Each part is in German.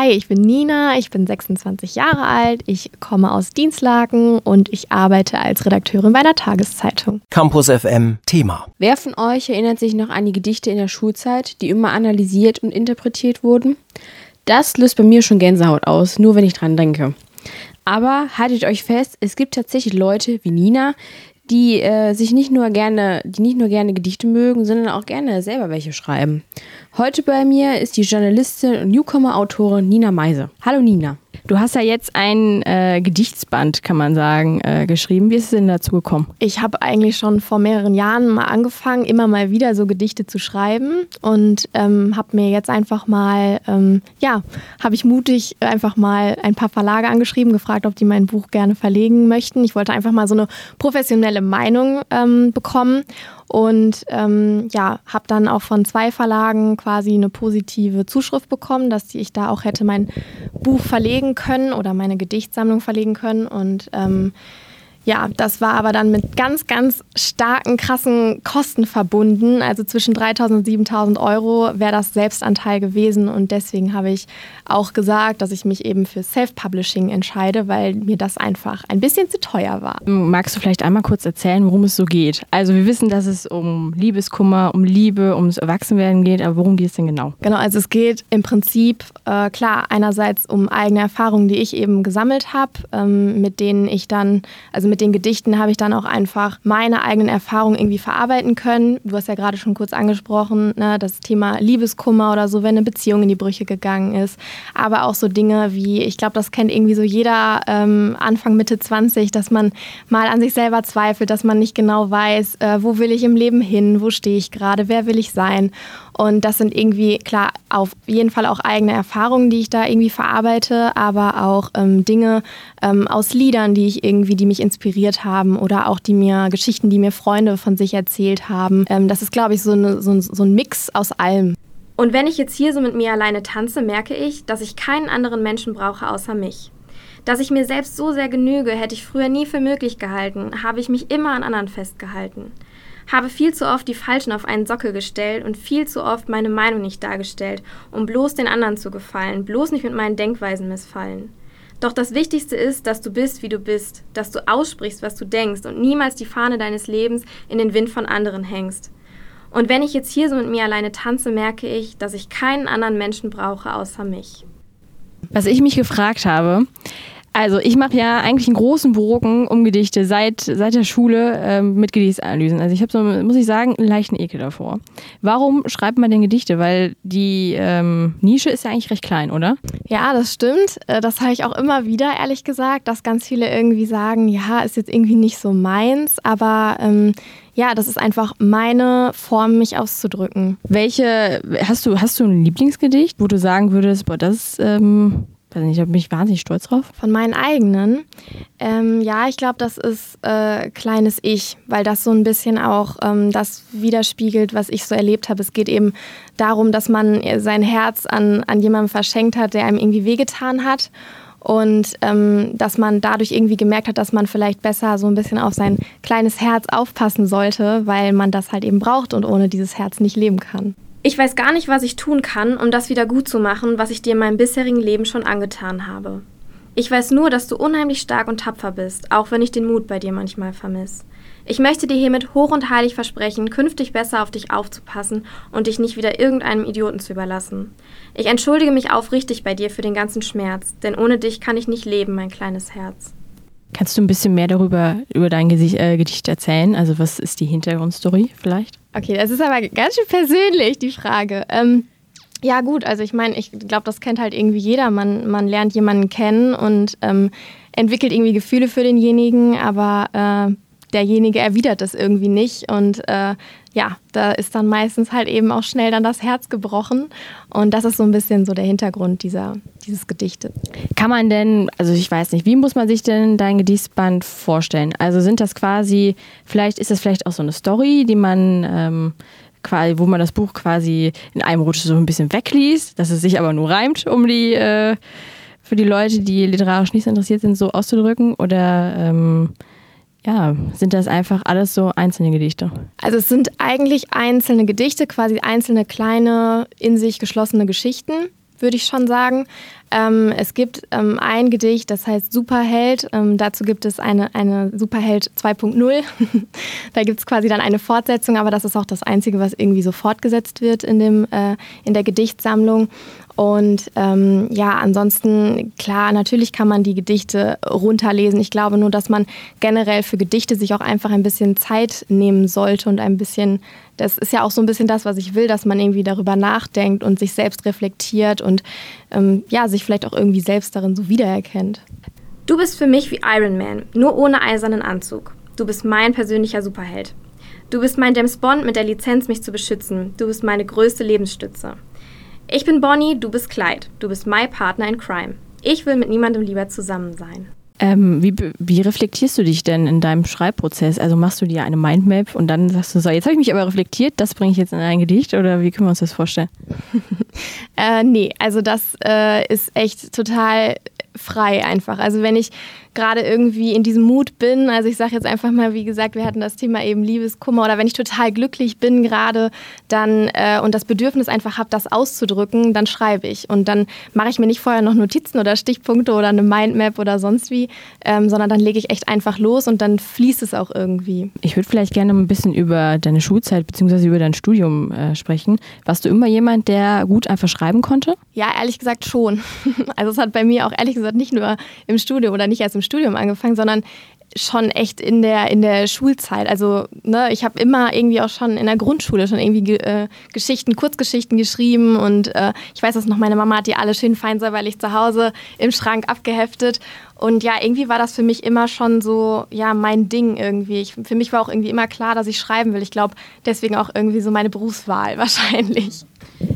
hi, ich bin Nina, ich bin 26 Jahre alt, ich komme aus Dienstlaken und ich arbeite als Redakteurin bei einer Tageszeitung. Campus FM Thema. Wer von euch erinnert sich noch an die Gedichte in der Schulzeit, die immer analysiert und interpretiert wurden? Das löst bei mir schon Gänsehaut aus, nur wenn ich dran denke. Aber haltet euch fest, es gibt tatsächlich Leute wie Nina, die äh, sich nicht nur gerne, die nicht nur gerne Gedichte mögen, sondern auch gerne selber welche schreiben. Heute bei mir ist die Journalistin und Newcomer-Autorin Nina Meise. Hallo Nina. Du hast ja jetzt ein äh, Gedichtsband, kann man sagen, äh, geschrieben. Wie ist es denn dazu gekommen? Ich habe eigentlich schon vor mehreren Jahren mal angefangen, immer mal wieder so Gedichte zu schreiben und ähm, habe mir jetzt einfach mal, ähm, ja, habe ich mutig einfach mal ein paar Verlage angeschrieben, gefragt, ob die mein Buch gerne verlegen möchten. Ich wollte einfach mal so eine professionelle Meinung ähm, bekommen und ähm, ja, habe dann auch von zwei Verlagen quasi eine positive Zuschrift bekommen, dass ich da auch hätte mein Buch verlegen können oder meine Gedichtsammlung verlegen können. Und ähm, ja, das war aber dann mit ganz, ganz starken, krassen Kosten verbunden. Also zwischen 3.000 und 7.000 Euro wäre das Selbstanteil gewesen. Und deswegen habe ich auch gesagt, dass ich mich eben für Self-Publishing entscheide, weil mir das einfach ein bisschen zu teuer war. Magst du vielleicht einmal kurz erzählen, worum es so geht? Also wir wissen, dass es um Liebeskummer, um Liebe, ums Erwachsenwerden geht, aber worum geht es denn genau? Genau, also es geht im Prinzip, äh, klar, einerseits um eigene Erfahrungen, die ich eben gesammelt habe, ähm, mit denen ich dann, also mit den Gedichten habe ich dann auch einfach meine eigenen Erfahrungen irgendwie verarbeiten können. Du hast ja gerade schon kurz angesprochen, ne, das Thema Liebeskummer oder so, wenn eine Beziehung in die Brüche gegangen ist. Aber auch so Dinge wie, ich glaube, das kennt irgendwie so jeder ähm, Anfang, Mitte 20, dass man mal an sich selber zweifelt, dass man nicht genau weiß, äh, wo will ich im Leben hin, wo stehe ich gerade, wer will ich sein. Und das sind irgendwie, klar, auf jeden Fall auch eigene Erfahrungen, die ich da irgendwie verarbeite, aber auch ähm, Dinge ähm, aus Liedern, die ich irgendwie, die mich inspiriert haben oder auch die mir, Geschichten, die mir Freunde von sich erzählt haben. Ähm, das ist, glaube ich, so, eine, so, so ein Mix aus allem. Und wenn ich jetzt hier so mit mir alleine tanze, merke ich, dass ich keinen anderen Menschen brauche außer mich. Dass ich mir selbst so sehr genüge, hätte ich früher nie für möglich gehalten, habe ich mich immer an anderen festgehalten habe viel zu oft die Falschen auf einen Sockel gestellt und viel zu oft meine Meinung nicht dargestellt, um bloß den anderen zu gefallen, bloß nicht mit meinen Denkweisen missfallen. Doch das Wichtigste ist, dass du bist, wie du bist, dass du aussprichst, was du denkst und niemals die Fahne deines Lebens in den Wind von anderen hängst. Und wenn ich jetzt hier so mit mir alleine tanze, merke ich, dass ich keinen anderen Menschen brauche außer mich. Was ich mich gefragt habe, also ich mache ja eigentlich einen großen Bogen um Gedichte seit, seit der Schule ähm, mit Gedichtsanalysen. Also ich habe so, muss ich sagen, einen leichten Ekel davor. Warum schreibt man denn Gedichte? Weil die ähm, Nische ist ja eigentlich recht klein, oder? Ja, das stimmt. Äh, das habe ich auch immer wieder, ehrlich gesagt, dass ganz viele irgendwie sagen, ja, ist jetzt irgendwie nicht so meins, aber ähm, ja, das ist einfach meine Form, mich auszudrücken. Welche, hast du, hast du ein Lieblingsgedicht, wo du sagen würdest, boah, das ähm, weiß nicht, da bin ich wahnsinnig stolz drauf. Von meinen eigenen? Ähm, ja, ich glaube, das ist äh, kleines Ich, weil das so ein bisschen auch ähm, das widerspiegelt, was ich so erlebt habe. Es geht eben darum, dass man sein Herz an, an jemandem verschenkt hat, der einem irgendwie wehgetan hat. Und ähm, dass man dadurch irgendwie gemerkt hat, dass man vielleicht besser so ein bisschen auf sein kleines Herz aufpassen sollte, weil man das halt eben braucht und ohne dieses Herz nicht leben kann. Ich weiß gar nicht, was ich tun kann, um das wieder gut zu machen, was ich dir in meinem bisherigen Leben schon angetan habe. Ich weiß nur, dass du unheimlich stark und tapfer bist, auch wenn ich den Mut bei dir manchmal vermiss. Ich möchte dir hiermit hoch und heilig versprechen, künftig besser auf dich aufzupassen und dich nicht wieder irgendeinem Idioten zu überlassen. Ich entschuldige mich aufrichtig bei dir für den ganzen Schmerz, denn ohne dich kann ich nicht leben, mein kleines Herz. Kannst du ein bisschen mehr darüber, über dein Gesicht, äh, Gedicht erzählen? Also was ist die Hintergrundstory vielleicht? Okay, das ist aber ganz schön persönlich, die Frage. Ähm, ja gut, also ich meine, ich glaube, das kennt halt irgendwie jeder. Man, man lernt jemanden kennen und ähm, entwickelt irgendwie Gefühle für denjenigen, aber äh, derjenige erwidert das irgendwie nicht. Und äh, ja, da ist dann meistens halt eben auch schnell dann das Herz gebrochen. Und das ist so ein bisschen so der Hintergrund dieser, dieses Gedichtes. Kann man denn, also ich weiß nicht, wie muss man sich denn dein Gedichtsband vorstellen? Also sind das quasi, vielleicht ist das vielleicht auch so eine Story, die man ähm, quasi, wo man das Buch quasi in einem Rutsch so ein bisschen wegliest, dass es sich aber nur reimt, um die äh, für die Leute, die literarisch nicht so interessiert sind, so auszudrücken? Oder ähm, ja, sind das einfach alles so einzelne Gedichte? Also es sind eigentlich einzelne Gedichte, quasi einzelne kleine, in sich geschlossene Geschichten, würde ich schon sagen. Ähm, es gibt ähm, ein Gedicht, das heißt Superheld. Ähm, dazu gibt es eine, eine Superheld 2.0. da gibt es quasi dann eine Fortsetzung, aber das ist auch das Einzige, was irgendwie so fortgesetzt wird in, dem, äh, in der Gedichtsammlung. Und ähm, ja, ansonsten, klar, natürlich kann man die Gedichte runterlesen. Ich glaube nur, dass man generell für Gedichte sich auch einfach ein bisschen Zeit nehmen sollte und ein bisschen, das ist ja auch so ein bisschen das, was ich will, dass man irgendwie darüber nachdenkt und sich selbst reflektiert und ähm, ja, sich vielleicht auch irgendwie selbst darin so wiedererkennt. Du bist für mich wie Iron Man, nur ohne eisernen Anzug. Du bist mein persönlicher Superheld. Du bist mein James Bond mit der Lizenz, mich zu beschützen. Du bist meine größte Lebensstütze. Ich bin Bonnie, du bist Clyde. Du bist mein Partner in Crime. Ich will mit niemandem lieber zusammen sein. Ähm, wie, wie, reflektierst du dich denn in deinem Schreibprozess? Also machst du dir eine Mindmap und dann sagst du so, jetzt habe ich mich aber reflektiert, das bringe ich jetzt in ein Gedicht oder wie können wir uns das vorstellen? äh, nee, also das äh, ist echt total frei einfach. Also wenn ich gerade irgendwie in diesem Mut bin, also ich sage jetzt einfach mal, wie gesagt, wir hatten das Thema eben Liebeskummer oder wenn ich total glücklich bin gerade, dann äh, und das Bedürfnis einfach habe, das auszudrücken, dann schreibe ich und dann mache ich mir nicht vorher noch Notizen oder Stichpunkte oder eine Mindmap oder sonst wie, ähm, sondern dann lege ich echt einfach los und dann fließt es auch irgendwie. Ich würde vielleicht gerne ein bisschen über deine Schulzeit bzw. über dein Studium äh, sprechen. Warst du immer jemand, der gut einfach schreiben konnte? Ja, ehrlich gesagt schon. Also es hat bei mir auch ehrlich gesagt nicht nur im Studium oder nicht erst im Studium angefangen, sondern schon echt in der, in der Schulzeit. Also ne, ich habe immer irgendwie auch schon in der Grundschule schon irgendwie äh, Geschichten, Kurzgeschichten geschrieben und äh, ich weiß dass noch, meine Mama hat die alle schön fein säuberlich zu Hause im Schrank abgeheftet und ja, irgendwie war das für mich immer schon so, ja, mein Ding irgendwie. Ich, für mich war auch irgendwie immer klar, dass ich schreiben will. Ich glaube, deswegen auch irgendwie so meine Berufswahl wahrscheinlich.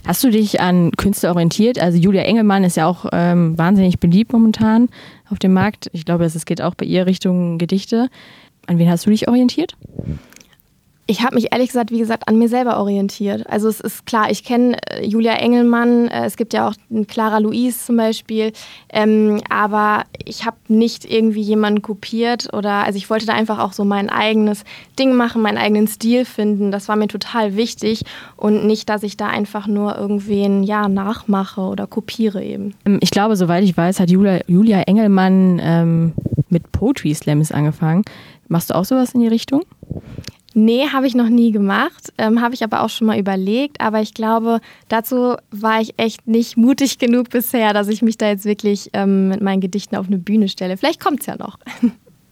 Hast du dich an Künstler orientiert? Also Julia Engelmann ist ja auch ähm, wahnsinnig beliebt momentan auf dem Markt. Ich glaube, es geht auch bei ihr Richtung Gedichte. An wen hast du dich orientiert? Ich habe mich ehrlich gesagt, wie gesagt, an mir selber orientiert. Also es ist klar, ich kenne äh, Julia Engelmann, äh, es gibt ja auch Clara Louise zum Beispiel, ähm, aber ich habe nicht irgendwie jemanden kopiert oder, also ich wollte da einfach auch so mein eigenes Ding machen, meinen eigenen Stil finden. Das war mir total wichtig und nicht, dass ich da einfach nur irgendwen, ja, nachmache oder kopiere eben. Ähm, ich glaube, soweit ich weiß, hat Julia, Julia Engelmann ähm, mit Poetry Slams angefangen. Machst du auch sowas in die Richtung? Nee, habe ich noch nie gemacht, ähm, habe ich aber auch schon mal überlegt. Aber ich glaube, dazu war ich echt nicht mutig genug bisher, dass ich mich da jetzt wirklich ähm, mit meinen Gedichten auf eine Bühne stelle. Vielleicht kommt es ja noch.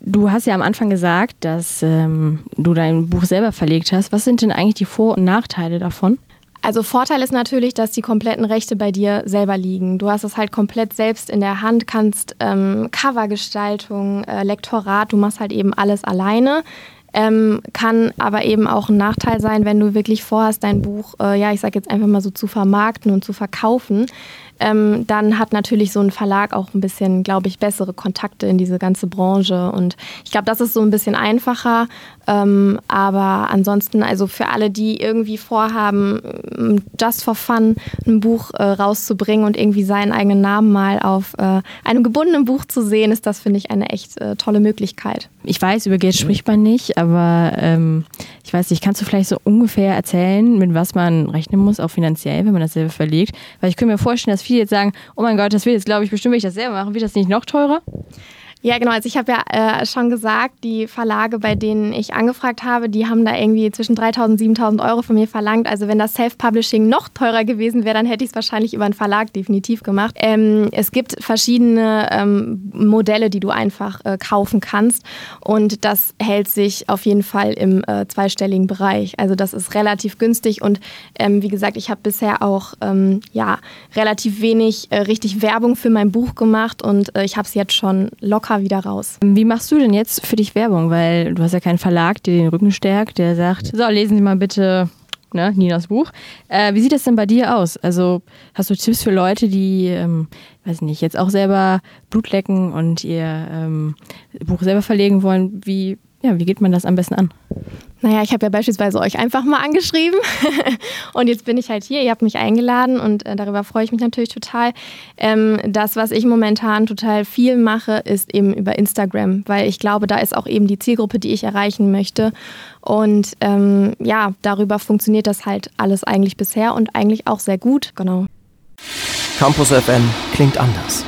Du hast ja am Anfang gesagt, dass ähm, du dein Buch selber verlegt hast. Was sind denn eigentlich die Vor- und Nachteile davon? Also Vorteil ist natürlich, dass die kompletten Rechte bei dir selber liegen. Du hast es halt komplett selbst in der Hand, kannst ähm, Covergestaltung, äh, Lektorat, du machst halt eben alles alleine. Ähm, kann aber eben auch ein Nachteil sein, wenn du wirklich vorhast, dein Buch, äh, ja, ich sage jetzt einfach mal so zu vermarkten und zu verkaufen. Ähm, dann hat natürlich so ein Verlag auch ein bisschen, glaube ich, bessere Kontakte in diese ganze Branche. Und ich glaube, das ist so ein bisschen einfacher. Ähm, aber ansonsten, also für alle, die irgendwie vorhaben, ähm, just for fun ein Buch äh, rauszubringen und irgendwie seinen eigenen Namen mal auf äh, einem gebundenen Buch zu sehen, ist das, finde ich, eine echt äh, tolle Möglichkeit. Ich weiß, über Geld spricht man nicht, aber ähm, ich weiß nicht, kannst du vielleicht so ungefähr erzählen, mit was man rechnen muss, auch finanziell, wenn man das selber verlegt? Weil ich könnte mir vorstellen, dass viele jetzt sagen, oh mein Gott, das will jetzt, glaube ich, bestimmt, wenn ich das selber mache, wird das nicht noch teurer? Ja, genau. Also ich habe ja äh, schon gesagt, die Verlage, bei denen ich angefragt habe, die haben da irgendwie zwischen 3.000 und 7.000 Euro von mir verlangt. Also wenn das Self-Publishing noch teurer gewesen wäre, dann hätte ich es wahrscheinlich über einen Verlag definitiv gemacht. Ähm, es gibt verschiedene ähm, Modelle, die du einfach äh, kaufen kannst und das hält sich auf jeden Fall im äh, zweistelligen Bereich. Also das ist relativ günstig und ähm, wie gesagt, ich habe bisher auch ähm, ja, relativ wenig äh, richtig Werbung für mein Buch gemacht und äh, ich habe es jetzt schon locker locker wieder raus. Wie machst du denn jetzt für dich Werbung? Weil du hast ja keinen Verlag, der den Rücken stärkt, der sagt, so, lesen Sie mal bitte ne, Ninas Buch. Äh, wie sieht das denn bei dir aus? Also hast du Tipps für Leute, die, ähm, weiß nicht, jetzt auch selber Blut lecken und ihr ähm, Buch selber verlegen wollen? Wie, ja, wie geht man das am besten an? Naja, ich habe ja beispielsweise euch einfach mal angeschrieben und jetzt bin ich halt hier. Ihr habt mich eingeladen und äh, darüber freue ich mich natürlich total. Ähm, das, was ich momentan total viel mache, ist eben über Instagram, weil ich glaube, da ist auch eben die Zielgruppe, die ich erreichen möchte. Und ähm, ja, darüber funktioniert das halt alles eigentlich bisher und eigentlich auch sehr gut. Genau. Campus FM klingt anders.